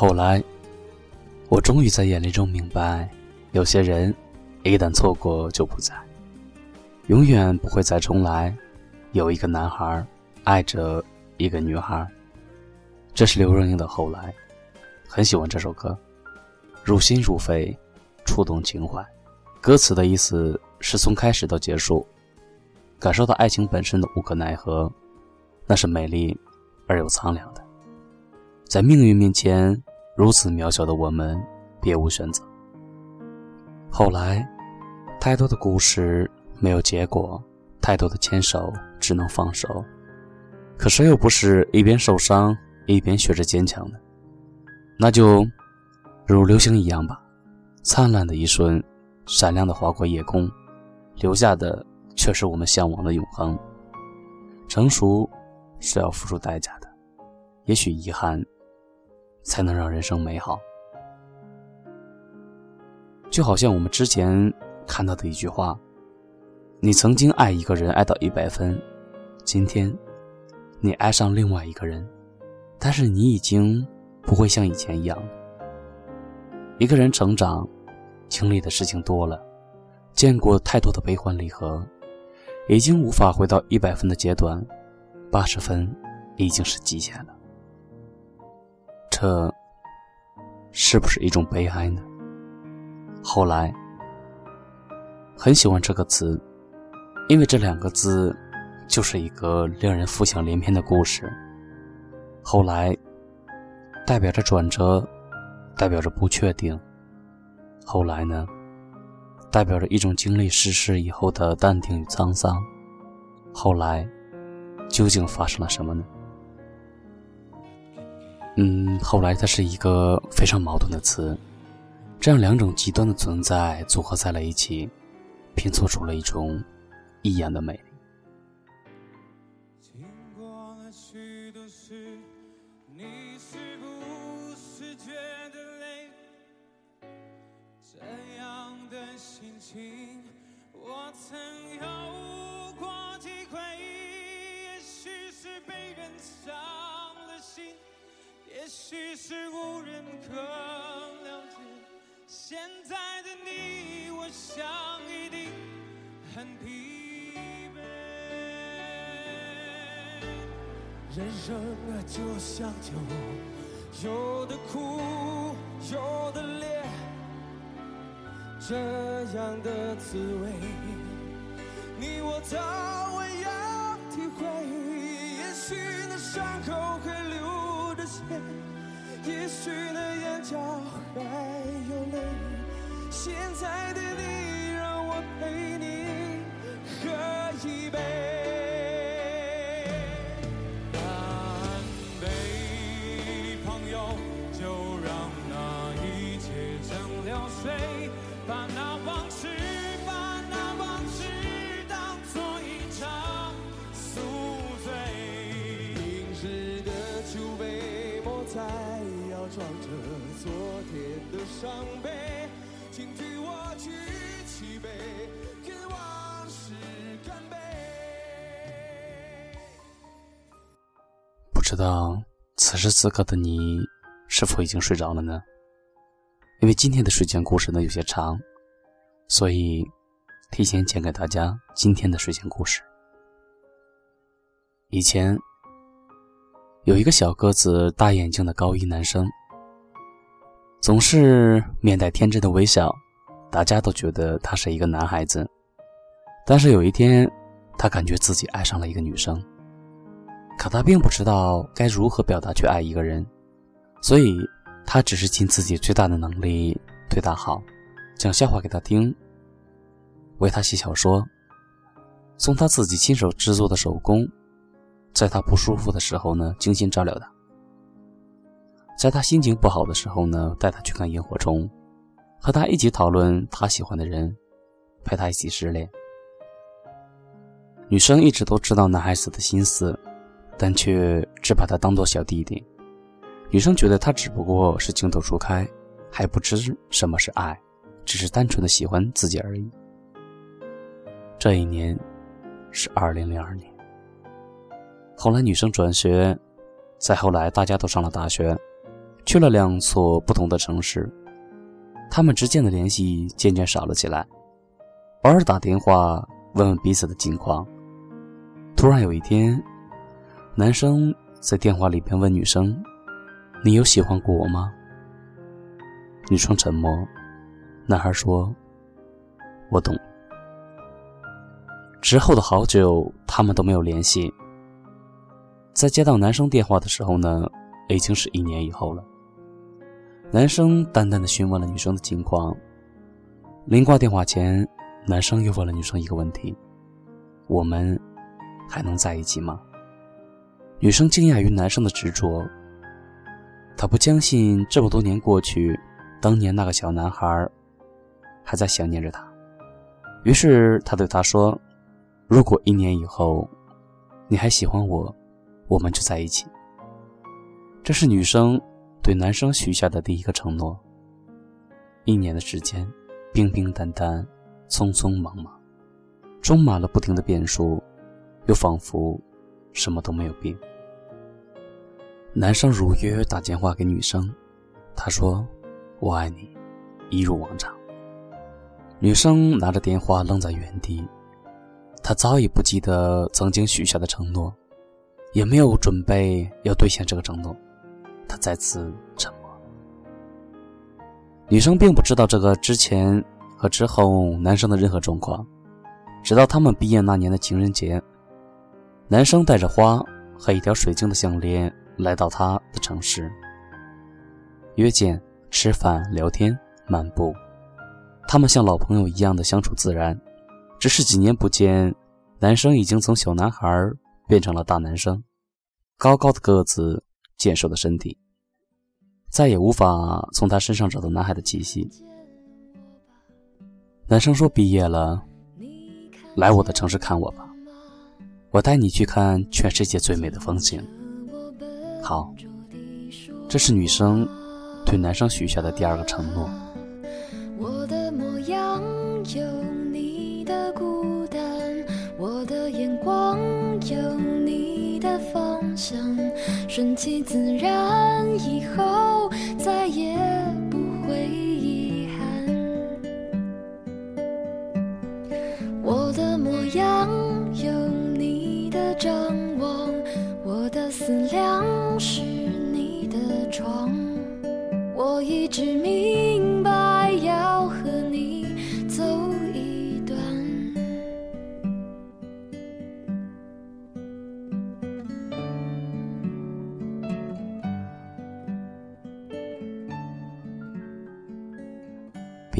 后来，我终于在眼泪中明白，有些人一旦错过就不在，永远不会再重来。有一个男孩爱着一个女孩，这是刘若英的《后来》，很喜欢这首歌，入心入肺，触动情怀。歌词的意思是从开始到结束，感受到爱情本身的无可奈何，那是美丽而又苍凉的。在命运面前，如此渺小的我们，别无选择。后来，太多的故事没有结果，太多的牵手只能放手。可谁又不是一边受伤一边学着坚强呢？那就如流星一样吧，灿烂的一瞬，闪亮的划过夜空，留下的却是我们向往的永恒。成熟是要付出代价的，也许遗憾。才能让人生美好，就好像我们之前看到的一句话：“你曾经爱一个人爱到一百分，今天你爱上另外一个人，但是你已经不会像以前一样。一个人成长，经历的事情多了，见过太多的悲欢离合，已经无法回到一百分的阶段，八十分已经是极限了。”这是不是一种悲哀呢？后来很喜欢这个词，因为这两个字就是一个令人浮想联翩的故事。后来代表着转折，代表着不确定。后来呢，代表着一种经历世事以后的淡定与沧桑。后来究竟发生了什么呢？嗯，后来它是一个非常矛盾的词，这样两种极端的存在组合在了一起，拼凑出了一种异样的美。经过了许多事，你是不是觉得累？这样的心情，我曾有过几回，也许是被人伤了心。也许是无人可了解现在的你，我想一定很疲惫。人生啊，就像酒，有的苦，有的烈，这样的滋味，你我早晚要体会。也许那伤口会也许那眼角还有泪，现在的你让我陪你喝一杯。知道此时此刻的你是否已经睡着了呢？因为今天的睡前故事呢有些长，所以提前讲给大家今天的睡前故事。以前有一个小个子、大眼睛的高一男生。总是面带天真的微笑，大家都觉得他是一个男孩子。但是有一天，他感觉自己爱上了一个女生，可他并不知道该如何表达去爱一个人，所以他只是尽自己最大的能力对她好，讲笑话给她听，为她写小说，送他自己亲手制作的手工，在他不舒服的时候呢，精心照料他。在他心情不好的时候呢，带他去看萤火虫，和他一起讨论他喜欢的人，陪他一起失恋。女生一直都知道男孩子的心思，但却只把他当做小弟弟。女生觉得他只不过是情窦初开，还不知什么是爱，只是单纯的喜欢自己而已。这一年是二零零二年。后来女生转学，再后来大家都上了大学。去了两所不同的城市，他们之间的联系渐渐少了起来，偶尔打电话问问彼此的近况。突然有一天，男生在电话里边问女生：“你有喜欢过我吗？”女生沉默，男孩说：“我懂。”之后的好久，他们都没有联系。在接到男生电话的时候呢，已经是一年以后了。男生淡淡的询问了女生的近况。临挂电话前，男生又问了女生一个问题：“我们还能在一起吗？”女生惊讶于男生的执着，她不相信这么多年过去，当年那个小男孩还在想念着她。于是她对他说。如果一年以后，你还喜欢我，我们就在一起。这是女生对男生许下的第一个承诺。一年的时间，平平淡淡，匆匆忙忙，充满了不停的变数，又仿佛什么都没有变。男生如约打电话给女生，他说：“我爱你，一如往常。”女生拿着电话愣在原地。他早已不记得曾经许下的承诺，也没有准备要兑现这个承诺。他再次沉默。女生并不知道这个之前和之后男生的任何状况，直到他们毕业那年的情人节，男生带着花和一条水晶的项链来到他的城市，约见、吃饭、聊天、漫步，他们像老朋友一样的相处自然。只是几年不见，男生已经从小男孩变成了大男生，高高的个子，健硕的身体，再也无法从他身上找到男孩的气息。男生说：“毕业了，来我的城市看我吧，我带你去看全世界最美的风景。”好，这是女生对男生许下的第二个承诺。我的模样有你的孤单，我的眼光有你的方向。顺其自然，以后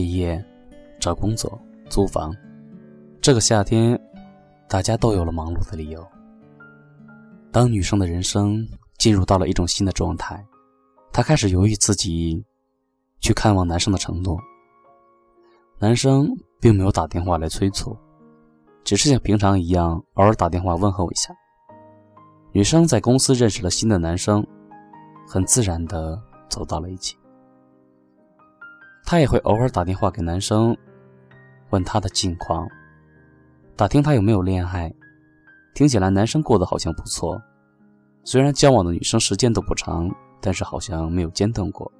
毕业，找工作，租房。这个夏天，大家都有了忙碌的理由。当女生的人生进入到了一种新的状态，她开始犹豫自己去看望男生的承诺。男生并没有打电话来催促，只是像平常一样偶尔打电话问候一下。女生在公司认识了新的男生，很自然的走到了一起。他也会偶尔打电话给男生，问他的近况，打听他有没有恋爱。听起来男生过得好像不错，虽然交往的女生时间都不长，但是好像没有间断过，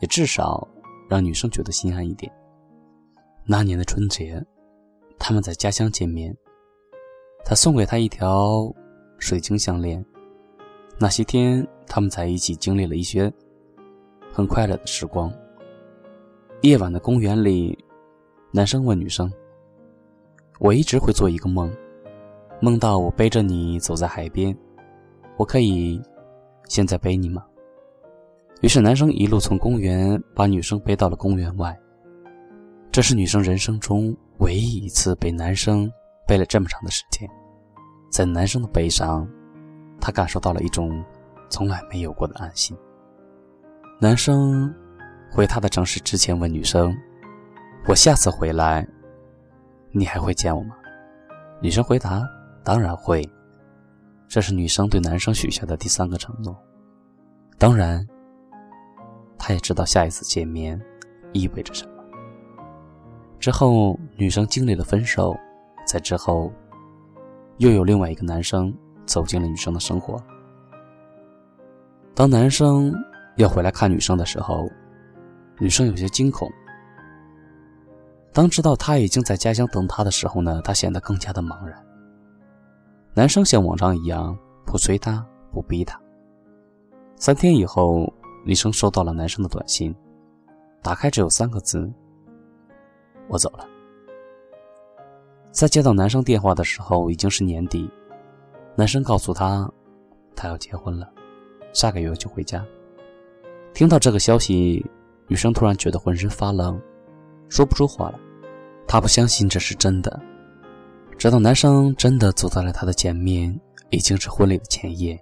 也至少让女生觉得心安一点。那年的春节，他们在家乡见面，他送给她一条水晶项链。那些天，他们在一起经历了一些很快乐的时光。夜晚的公园里，男生问女生：“我一直会做一个梦，梦到我背着你走在海边，我可以现在背你吗？”于是男生一路从公园把女生背到了公园外。这是女生人生中唯一一次被男生背了这么长的时间，在男生的背上，她感受到了一种从来没有过的安心。男生。回他的城市之前，问女生：“我下次回来，你还会见我吗？”女生回答：“当然会。”这是女生对男生许下的第三个承诺。当然，她也知道下一次见面意味着什么。之后，女生经历了分手，在之后，又有另外一个男生走进了女生的生活。当男生要回来看女生的时候，女生有些惊恐。当知道他已经在家乡等她的时候呢，她显得更加的茫然。男生像往常一样不催她，不逼她。三天以后，女生收到了男生的短信，打开只有三个字：“我走了。”在接到男生电话的时候，已经是年底。男生告诉她，他要结婚了，下个月就回家。听到这个消息，女生突然觉得浑身发冷，说不出话来。她不相信这是真的，直到男生真的走在了她的前面，已经是婚礼的前夜。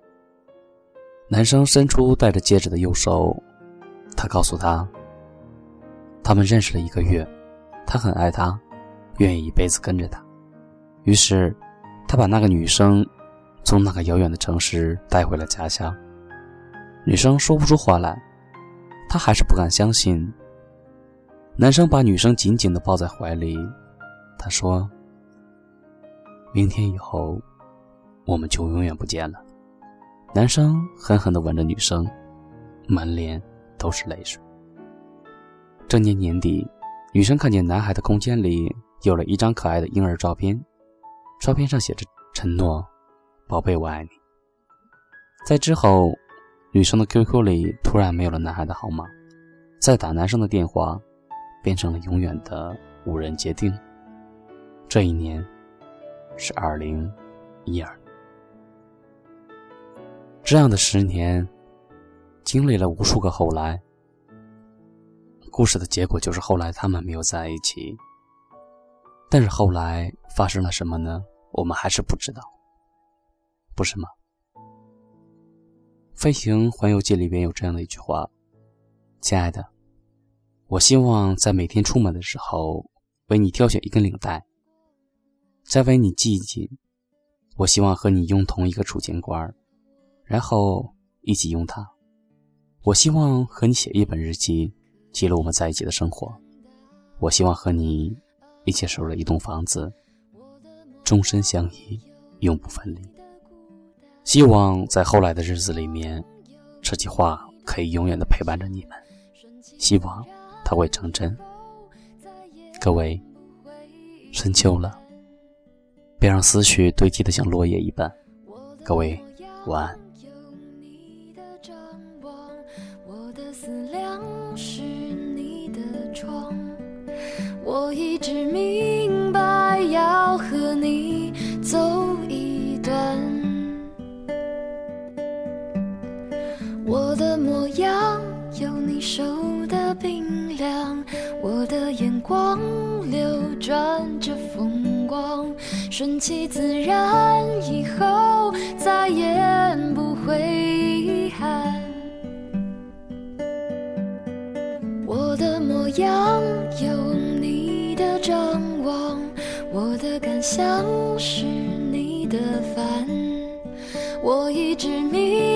男生伸出戴着戒指的右手，他告诉她，他们认识了一个月，他很爱她，愿意一辈子跟着她。于是，他把那个女生从那个遥远的城市带回了家乡。女生说不出话来，她还是不敢相信。男生把女生紧紧的抱在怀里，他说：“明天以后，我们就永远不见了。”男生狠狠的吻着女生，满脸都是泪水。这年年底，女生看见男孩的空间里有了一张可爱的婴儿照片，照片上写着“承诺，宝贝，我爱你。”在之后，女生的 QQ 里突然没有了男孩的号码，再打男生的电话，变成了永远的无人接听。这一年是二零一二。这样的十年，经历了无数个后来。故事的结果就是后来他们没有在一起。但是后来发生了什么呢？我们还是不知道，不是吗？《飞行环游记》里边有这样的一句话：“亲爱的，我希望在每天出门的时候为你挑选一根领带，再为你系紧。我希望和你用同一个储钱罐。”然后一起用它。我希望和你写一本日记，记录我们在一起的生活。我希望和你一起守着一栋房子，终身相依，永不分离。希望在后来的日子里面，这句话可以永远的陪伴着你们。希望它会成真。各位，深秋了，别让思绪堆积的像落叶一般。各位，晚安。我一直明白要和你手的冰凉，我的眼光流转着风光，顺其自然，以后再也不会遗憾。我的模样有你的。张望，我的感想是你的烦，我一直明